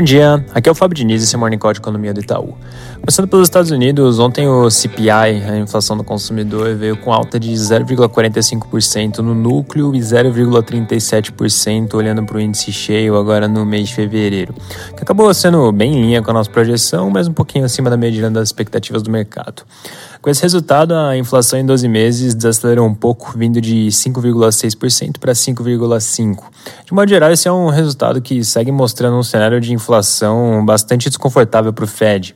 Bom dia, aqui é o Fábio Diniz, esse é Morning Call de Economia do Itaú. Começando pelos Estados Unidos, ontem o CPI, a inflação do consumidor, veio com alta de 0,45% no núcleo e 0,37% olhando para o índice cheio agora no mês de fevereiro, que acabou sendo bem em linha com a nossa projeção, mas um pouquinho acima da medida das expectativas do mercado. Com esse resultado, a inflação em 12 meses desacelerou um pouco, vindo de 5,6% para 5,5%. De modo geral, esse é um resultado que segue mostrando um cenário de inflação bastante desconfortável para o Fed.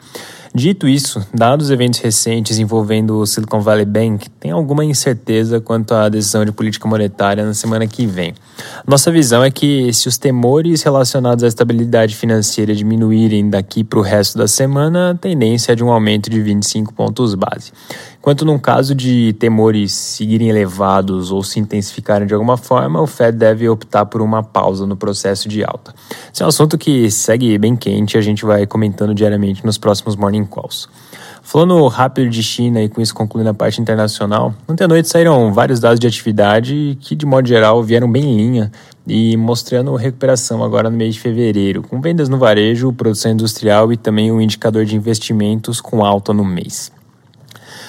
Dito isso, dados eventos recentes envolvendo o Silicon Valley Bank, tem alguma incerteza quanto à decisão de política monetária na semana que vem. Nossa visão é que se os temores relacionados à estabilidade financeira diminuírem daqui para o resto da semana, a tendência é de um aumento de 25 pontos base. Enquanto num caso de temores seguirem elevados ou se intensificarem de alguma forma, o Fed deve optar por uma pausa no processo de alta. Esse é um assunto que segue bem quente e a gente vai comentando diariamente nos próximos Morning Calls. Falando rápido de China e com isso concluindo a parte internacional, ontem à noite saíram vários dados de atividade que, de modo geral, vieram bem em linha e mostrando recuperação agora no mês de fevereiro, com vendas no varejo, produção industrial e também o um indicador de investimentos com alta no mês.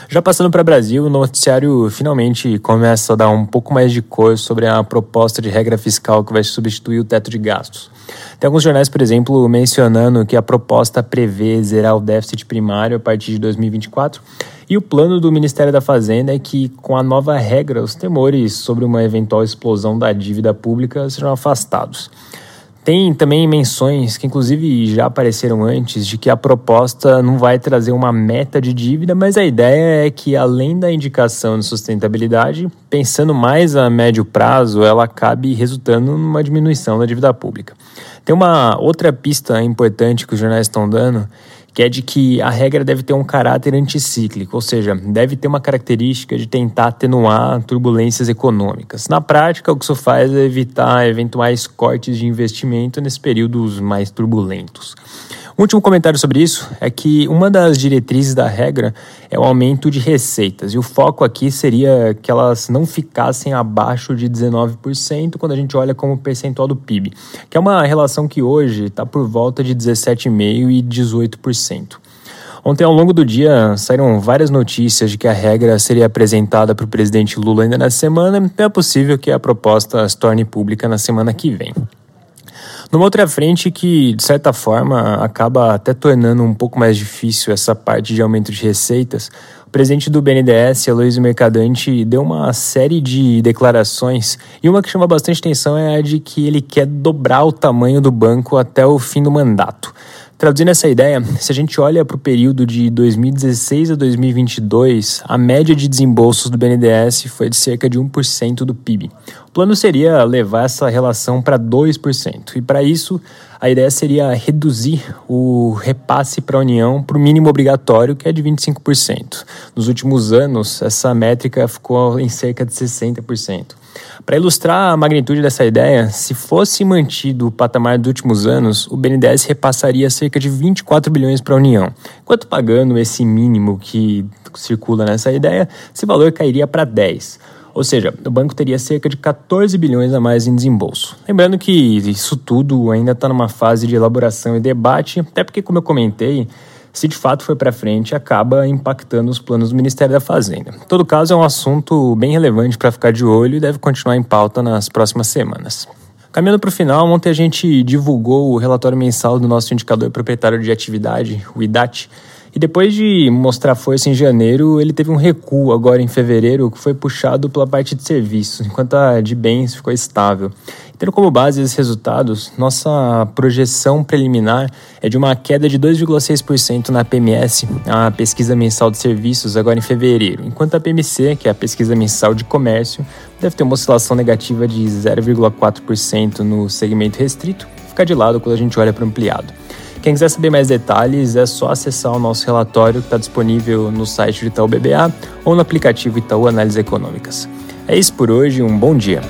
Já passando para Brasil, o noticiário finalmente começa a dar um pouco mais de cor sobre a proposta de regra fiscal que vai substituir o teto de gastos. Tem alguns jornais, por exemplo, mencionando que a proposta prevê zerar o déficit primário a partir de 2024. E o plano do Ministério da Fazenda é que, com a nova regra, os temores sobre uma eventual explosão da dívida pública serão afastados. Tem também menções que, inclusive, já apareceram antes, de que a proposta não vai trazer uma meta de dívida, mas a ideia é que, além da indicação de sustentabilidade, pensando mais a médio prazo, ela acabe resultando numa diminuição da dívida pública. Tem uma outra pista importante que os jornais estão dando, que é de que a regra deve ter um caráter anticíclico, ou seja, deve ter uma característica de tentar atenuar turbulências econômicas. Na prática, o que isso faz é evitar eventuais cortes de investimento nesses períodos mais turbulentos. Um último comentário sobre isso é que uma das diretrizes da regra é o aumento de receitas, e o foco aqui seria que elas não ficassem abaixo de 19% quando a gente olha como percentual do PIB, que é uma relação que hoje está por volta de 17,5% e 18%. Ontem, ao longo do dia, saíram várias notícias de que a regra seria apresentada para o presidente Lula ainda na semana, e é possível que a proposta se torne pública na semana que vem. Numa outra frente que, de certa forma, acaba até tornando um pouco mais difícil essa parte de aumento de receitas, o presidente do BNDES, Aloysio Mercadante, deu uma série de declarações e uma que chama bastante atenção é a de que ele quer dobrar o tamanho do banco até o fim do mandato. Traduzindo essa ideia, se a gente olha para o período de 2016 a 2022, a média de desembolsos do BNDES foi de cerca de 1% do PIB. O plano seria levar essa relação para 2%, e para isso a ideia seria reduzir o repasse para a União para o mínimo obrigatório, que é de 25%. Nos últimos anos, essa métrica ficou em cerca de 60%. Para ilustrar a magnitude dessa ideia, se fosse mantido o patamar dos últimos anos, o BNDES repassaria cerca de 24 bilhões para a União, enquanto pagando esse mínimo que circula nessa ideia, esse valor cairia para 10. Ou seja, o banco teria cerca de 14 bilhões a mais em desembolso. Lembrando que isso tudo ainda está numa fase de elaboração e debate, até porque, como eu comentei, se de fato for para frente, acaba impactando os planos do Ministério da Fazenda. Em todo caso, é um assunto bem relevante para ficar de olho e deve continuar em pauta nas próximas semanas. Caminhando para o final, ontem a gente divulgou o relatório mensal do nosso indicador proprietário de atividade, o IDAT, e depois de mostrar força em janeiro, ele teve um recuo agora em fevereiro, que foi puxado pela parte de serviços, enquanto a de bens ficou estável. Tendo como base esses resultados, nossa projeção preliminar é de uma queda de 2,6% na PMS, a pesquisa mensal de serviços, agora em fevereiro, enquanto a PMC, que é a pesquisa mensal de comércio, deve ter uma oscilação negativa de 0,4% no segmento restrito, fica de lado quando a gente olha para o ampliado. Quem quiser saber mais detalhes é só acessar o nosso relatório que está disponível no site do Itaú BBA ou no aplicativo Itaú Análises Econômicas. É isso por hoje, um bom dia.